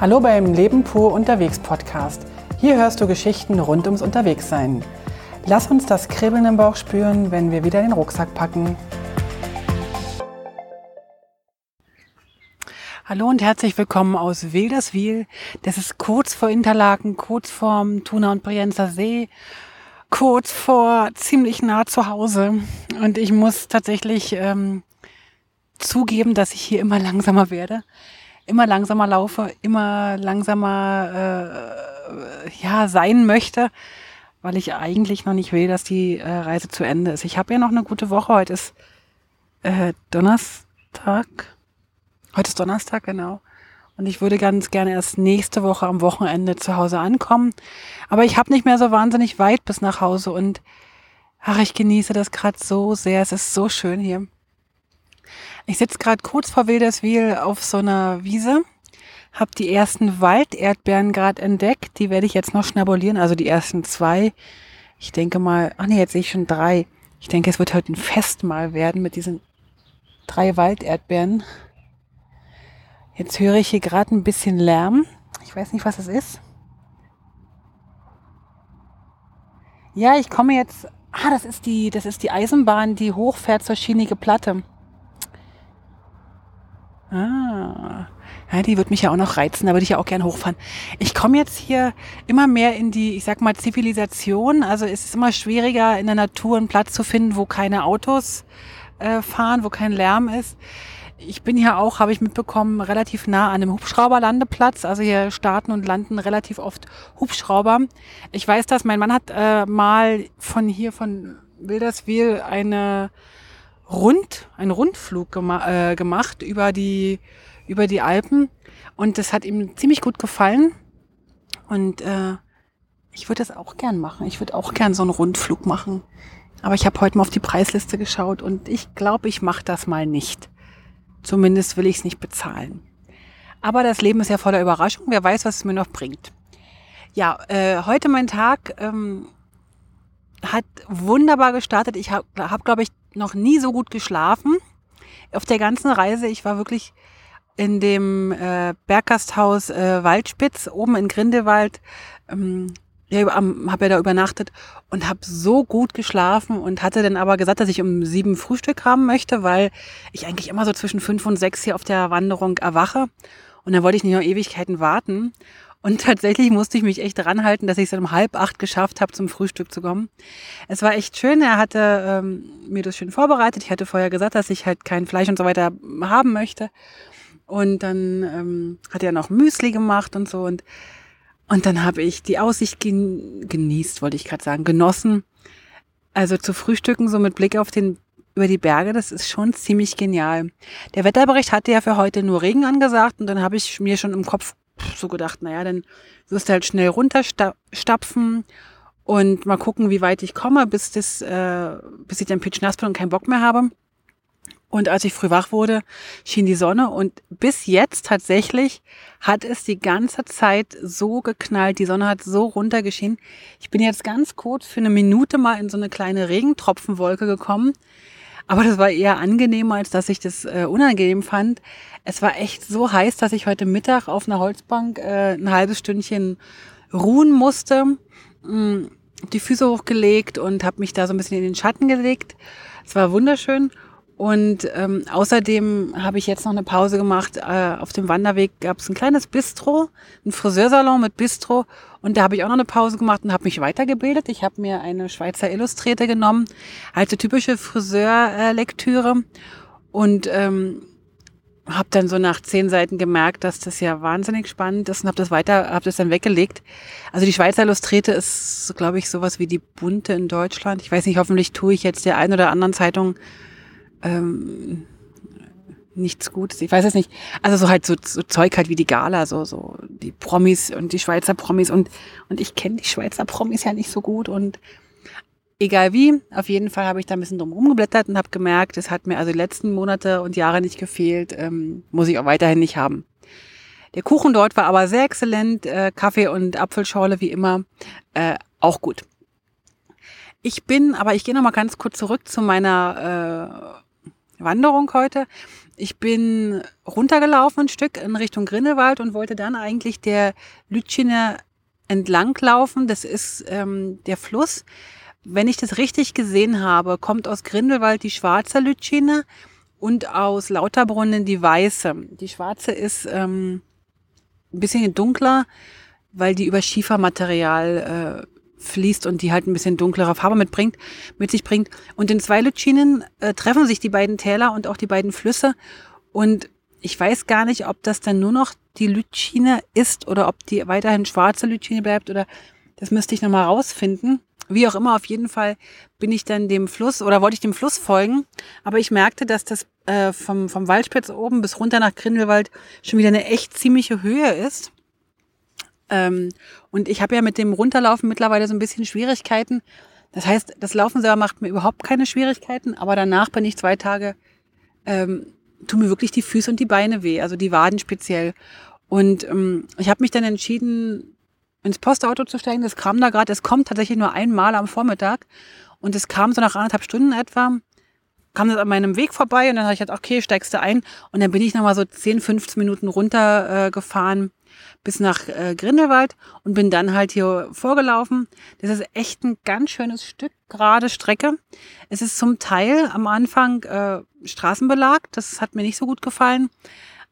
Hallo beim Leben pur unterwegs Podcast. Hier hörst du Geschichten rund ums Unterwegssein. Lass uns das Kribbeln im Bauch spüren, wenn wir wieder den Rucksack packen. Hallo und herzlich willkommen aus Wilderswil. Das ist kurz vor Interlaken, kurz vorm Tuna und Brienzer See, kurz vor ziemlich nah zu Hause. Und ich muss tatsächlich ähm, zugeben, dass ich hier immer langsamer werde immer langsamer laufe, immer langsamer äh, ja sein möchte, weil ich eigentlich noch nicht will, dass die äh, Reise zu Ende ist. Ich habe ja noch eine gute Woche. Heute ist äh, Donnerstag. Heute ist Donnerstag, genau. Und ich würde ganz gerne erst nächste Woche am Wochenende zu Hause ankommen. Aber ich habe nicht mehr so wahnsinnig weit bis nach Hause und ach, ich genieße das gerade so sehr. Es ist so schön hier. Ich sitze gerade kurz vor Wilderswil auf so einer Wiese, habe die ersten Walderdbeeren gerade entdeckt. Die werde ich jetzt noch schnabulieren, also die ersten zwei. Ich denke mal, ach nee, jetzt sehe ich schon drei. Ich denke, es wird heute ein Festmahl werden mit diesen drei Walderdbeeren. Jetzt höre ich hier gerade ein bisschen Lärm. Ich weiß nicht, was es ist. Ja, ich komme jetzt. Ah, das ist die, das ist die Eisenbahn, die hochfährt zur Schienige Platte. Ah, ja, die wird mich ja auch noch reizen, da würde ich ja auch gern hochfahren. Ich komme jetzt hier immer mehr in die, ich sag mal, Zivilisation. Also es ist immer schwieriger, in der Natur einen Platz zu finden, wo keine Autos äh, fahren, wo kein Lärm ist. Ich bin hier auch, habe ich mitbekommen, relativ nah an einem Hubschrauberlandeplatz. Also hier starten und landen relativ oft Hubschrauber. Ich weiß das, mein Mann hat äh, mal von hier, von Wilderswil, eine Rund, einen Rundflug gema äh, gemacht über die, über die Alpen und das hat ihm ziemlich gut gefallen und äh, ich würde das auch gern machen. Ich würde auch gern so einen Rundflug machen. Aber ich habe heute mal auf die Preisliste geschaut und ich glaube, ich mache das mal nicht. Zumindest will ich es nicht bezahlen. Aber das Leben ist ja voller Überraschung. Wer weiß, was es mir noch bringt. Ja, äh, heute mein Tag ähm, hat wunderbar gestartet. Ich habe, hab, glaube ich, noch nie so gut geschlafen. Auf der ganzen Reise, ich war wirklich in dem äh, Berggasthaus äh, Waldspitz oben in Grindelwald. Ähm, ja, habe ja da übernachtet und habe so gut geschlafen und hatte dann aber gesagt, dass ich um sieben Frühstück haben möchte, weil ich eigentlich immer so zwischen fünf und sechs hier auf der Wanderung erwache. Und dann wollte ich nicht noch Ewigkeiten warten. Und tatsächlich musste ich mich echt ranhalten, dass ich es um halb acht geschafft habe, zum Frühstück zu kommen. Es war echt schön. Er hatte ähm, mir das schön vorbereitet. Ich hatte vorher gesagt, dass ich halt kein Fleisch und so weiter haben möchte. Und dann ähm, hat er noch Müsli gemacht und so. Und, und dann habe ich die Aussicht gen genießt, wollte ich gerade sagen, genossen. Also zu frühstücken, so mit Blick auf den über die Berge, das ist schon ziemlich genial. Der Wetterbericht hatte ja für heute nur Regen angesagt und dann habe ich mir schon im Kopf so gedacht, naja, dann wirst du halt schnell runterstapfen und mal gucken, wie weit ich komme, bis das, äh, bis ich dann pitch bin und keinen Bock mehr habe. Und als ich früh wach wurde, schien die Sonne und bis jetzt tatsächlich hat es die ganze Zeit so geknallt. Die Sonne hat so runtergeschienen. Ich bin jetzt ganz kurz für eine Minute mal in so eine kleine Regentropfenwolke gekommen. Aber das war eher angenehm, als dass ich das äh, unangenehm fand. Es war echt so heiß, dass ich heute Mittag auf einer Holzbank äh, ein halbes Stündchen ruhen musste. Mm, die Füße hochgelegt und habe mich da so ein bisschen in den Schatten gelegt. Es war wunderschön. Und ähm, außerdem habe ich jetzt noch eine Pause gemacht. Äh, auf dem Wanderweg gab es ein kleines Bistro, ein Friseursalon mit Bistro. Und da habe ich auch noch eine Pause gemacht und habe mich weitergebildet. Ich habe mir eine Schweizer Illustrete genommen, also typische Friseurlektüre. Und ähm, habe dann so nach zehn Seiten gemerkt, dass das ja wahnsinnig spannend ist und habe das weiter, habe das dann weggelegt. Also die Schweizer Illustrete ist, glaube ich, sowas wie die Bunte in Deutschland. Ich weiß nicht, hoffentlich tue ich jetzt der einen oder anderen Zeitung ähm, nichts Gutes. Ich weiß es nicht. Also so halt so, so Zeug halt wie die Gala, so so die Promis und die Schweizer Promis und und ich kenne die Schweizer Promis ja nicht so gut und egal wie, auf jeden Fall habe ich da ein bisschen drum rumgeblättert und habe gemerkt, es hat mir also die letzten Monate und Jahre nicht gefehlt, ähm, muss ich auch weiterhin nicht haben. Der Kuchen dort war aber sehr exzellent, äh, Kaffee und Apfelschorle wie immer, äh, auch gut. Ich bin, aber ich gehe noch mal ganz kurz zurück zu meiner äh, Wanderung heute. ich bin runtergelaufen ein Stück in Richtung Grindelwald und wollte dann eigentlich der Lütschine entlanglaufen. Das ist ähm, der Fluss. Wenn ich das richtig gesehen habe, kommt aus Grindelwald die schwarze Lütschine und aus Lauterbrunnen die weiße. Die schwarze ist ähm, ein bisschen dunkler, weil die über Schiefermaterial äh, fließt und die halt ein bisschen dunklere Farbe mitbringt, mit sich bringt. Und in zwei Lütschinen äh, treffen sich die beiden Täler und auch die beiden Flüsse. Und ich weiß gar nicht, ob das dann nur noch die Lütschine ist oder ob die weiterhin schwarze Lütschine bleibt oder das müsste ich nochmal rausfinden. Wie auch immer, auf jeden Fall bin ich dann dem Fluss oder wollte ich dem Fluss folgen. Aber ich merkte, dass das äh, vom, vom Waldspitz oben bis runter nach Grindelwald schon wieder eine echt ziemliche Höhe ist. Ähm, und ich habe ja mit dem Runterlaufen mittlerweile so ein bisschen Schwierigkeiten. Das heißt, das Laufen selber macht mir überhaupt keine Schwierigkeiten, aber danach bin ich zwei Tage, ähm, tun mir wirklich die Füße und die Beine weh, also die Waden speziell. Und ähm, ich habe mich dann entschieden, ins Postauto zu steigen. Das kam da gerade, es kommt tatsächlich nur einmal am Vormittag. Und es kam so nach anderthalb Stunden etwa, kam das an meinem Weg vorbei und dann habe ich gedacht, okay, steigst du ein. Und dann bin ich nochmal so 10, 15 Minuten runter äh, bis nach äh, Grindelwald und bin dann halt hier vorgelaufen. Das ist echt ein ganz schönes Stück, gerade Strecke. Es ist zum Teil am Anfang äh, Straßenbelag, das hat mir nicht so gut gefallen.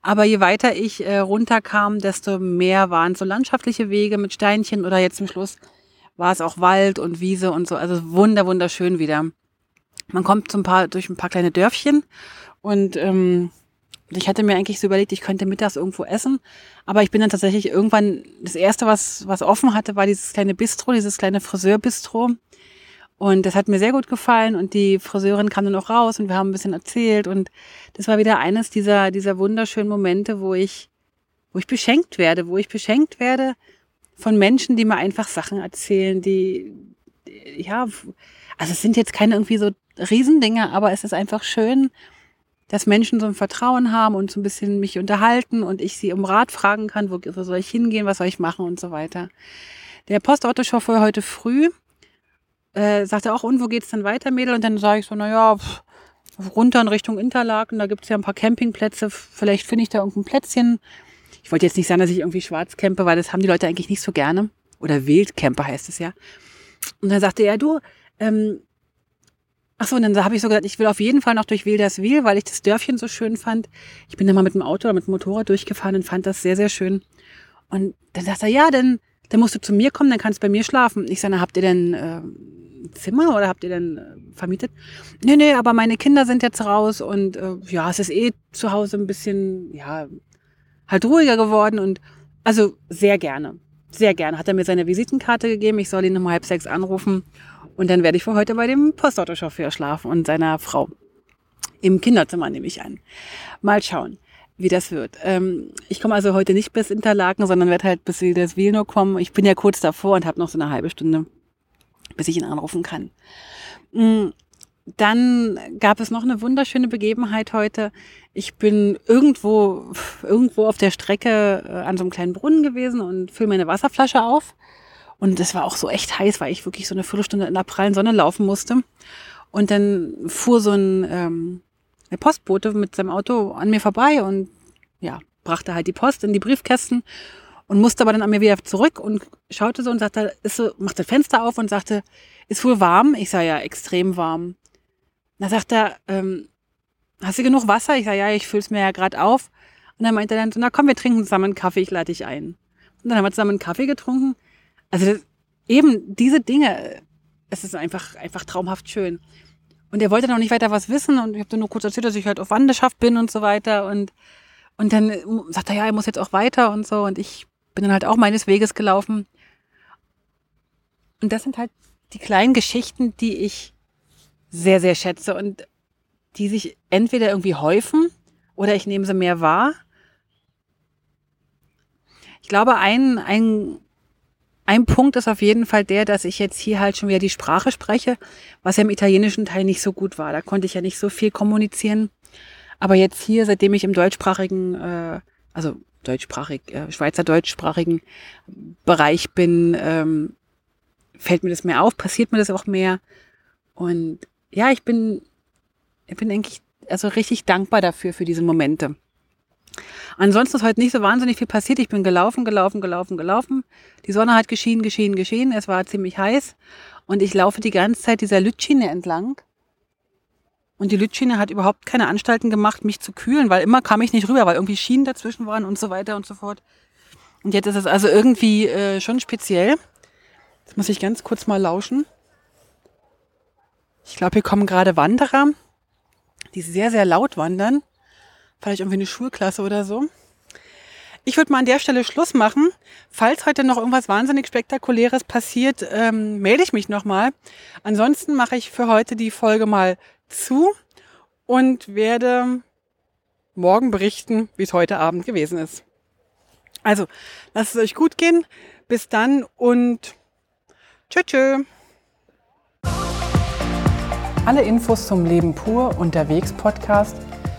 Aber je weiter ich äh, runterkam, desto mehr waren so landschaftliche Wege mit Steinchen oder jetzt zum Schluss war es auch Wald und Wiese und so. Also wunder, wunderschön wieder. Man kommt ein paar, durch ein paar kleine Dörfchen und ähm, ich hatte mir eigentlich so überlegt, ich könnte mittags irgendwo essen, aber ich bin dann tatsächlich irgendwann, das erste, was, was offen hatte, war dieses kleine Bistro, dieses kleine Friseurbistro. Und das hat mir sehr gut gefallen und die Friseurin kam dann auch raus und wir haben ein bisschen erzählt und das war wieder eines dieser, dieser wunderschönen Momente, wo ich, wo ich beschenkt werde, wo ich beschenkt werde von Menschen, die mir einfach Sachen erzählen, die, ja, also es sind jetzt keine irgendwie so Riesendinge, aber es ist einfach schön, dass Menschen so ein Vertrauen haben und so ein bisschen mich unterhalten und ich sie um Rat fragen kann, wo, soll ich hingehen, was soll ich machen und so weiter. Der Postautochauffeur heute früh äh, sagte auch, und wo geht's dann weiter, Mädel? Und dann sage ich so, naja, pff, runter in Richtung Interlaken, da gibt's ja ein paar Campingplätze, vielleicht finde ich da irgendein Plätzchen. Ich wollte jetzt nicht sagen, dass ich irgendwie schwarz campe, weil das haben die Leute eigentlich nicht so gerne. Oder Wildcamper heißt es ja. Und dann sagte er, du, ähm, Ach so, und dann habe ich so gesagt, ich will auf jeden Fall noch durch Wilderswil, weil ich das Dörfchen so schön fand. Ich bin da mal mit dem Auto oder mit dem Motorrad durchgefahren und fand das sehr, sehr schön. Und dann sagt er, ja, dann, dann musst du zu mir kommen, dann kannst du bei mir schlafen. Ich sage, habt ihr denn äh, Zimmer oder habt ihr denn äh, vermietet? Nee, nee, aber meine Kinder sind jetzt raus und äh, ja, es ist eh zu Hause ein bisschen, ja, halt ruhiger geworden und also sehr gerne. Sehr gerne. Hat er mir seine Visitenkarte gegeben, ich soll ihn um halb sechs anrufen und dann werde ich für heute bei dem Postautochauffeur schlafen und seiner Frau. Im Kinderzimmer nehme ich an. Mal schauen, wie das wird. Ähm, ich komme also heute nicht bis Interlaken, sondern werde halt bis das Vilno kommen. Ich bin ja kurz davor und habe noch so eine halbe Stunde, bis ich ihn anrufen kann. Mm, dann gab es noch eine wunderschöne Begebenheit heute. Ich bin irgendwo, irgendwo auf der Strecke äh, an so einem kleinen Brunnen gewesen und fülle meine Wasserflasche auf und es war auch so echt heiß, weil ich wirklich so eine Viertelstunde in der prallen Sonne laufen musste. Und dann fuhr so ein ähm, der Postbote mit seinem Auto an mir vorbei und ja, brachte halt die Post in die Briefkästen und musste aber dann an mir wieder zurück und schaute so und sagte, ist so, machte Fenster auf und sagte, ist wohl warm? Ich sah ja extrem warm. Da sagt er, ähm, hast du genug Wasser? Ich sage, ja, ich füll's mir ja gerade auf. Und dann meinte er dann so, na komm, wir trinken zusammen einen Kaffee, ich lade dich ein. Und dann haben wir zusammen einen Kaffee getrunken. Also das, eben diese Dinge, es ist einfach, einfach traumhaft schön. Und er wollte noch nicht weiter was wissen und ich habe dann nur kurz erzählt, dass ich halt auf Wanderschaft bin und so weiter und und dann sagt er, ja, er muss jetzt auch weiter und so und ich bin dann halt auch meines Weges gelaufen. Und das sind halt die kleinen Geschichten, die ich sehr, sehr schätze und die sich entweder irgendwie häufen oder ich nehme sie mehr wahr. Ich glaube, ein, ein ein Punkt ist auf jeden Fall der, dass ich jetzt hier halt schon wieder die Sprache spreche, was ja im italienischen Teil nicht so gut war. Da konnte ich ja nicht so viel kommunizieren. Aber jetzt hier, seitdem ich im deutschsprachigen, äh, also deutschsprachig, äh, Schweizer deutschsprachigen Bereich bin, ähm, fällt mir das mehr auf, passiert mir das auch mehr. Und ja, ich bin, ich bin eigentlich also richtig dankbar dafür, für diese Momente. Ansonsten ist heute nicht so wahnsinnig viel passiert. Ich bin gelaufen, gelaufen, gelaufen, gelaufen. Die Sonne hat geschienen, geschienen, geschienen. Es war ziemlich heiß. Und ich laufe die ganze Zeit dieser Lütschine entlang. Und die Lütschine hat überhaupt keine Anstalten gemacht, mich zu kühlen, weil immer kam ich nicht rüber, weil irgendwie Schienen dazwischen waren und so weiter und so fort. Und jetzt ist es also irgendwie äh, schon speziell. Jetzt muss ich ganz kurz mal lauschen. Ich glaube, hier kommen gerade Wanderer, die sehr, sehr laut wandern. Vielleicht irgendwie eine Schulklasse oder so. Ich würde mal an der Stelle Schluss machen. Falls heute noch irgendwas wahnsinnig Spektakuläres passiert, ähm, melde ich mich nochmal. Ansonsten mache ich für heute die Folge mal zu und werde morgen berichten, wie es heute Abend gewesen ist. Also, lasst es euch gut gehen. Bis dann und tschö tschö. Alle Infos zum Leben pur unterwegs Podcast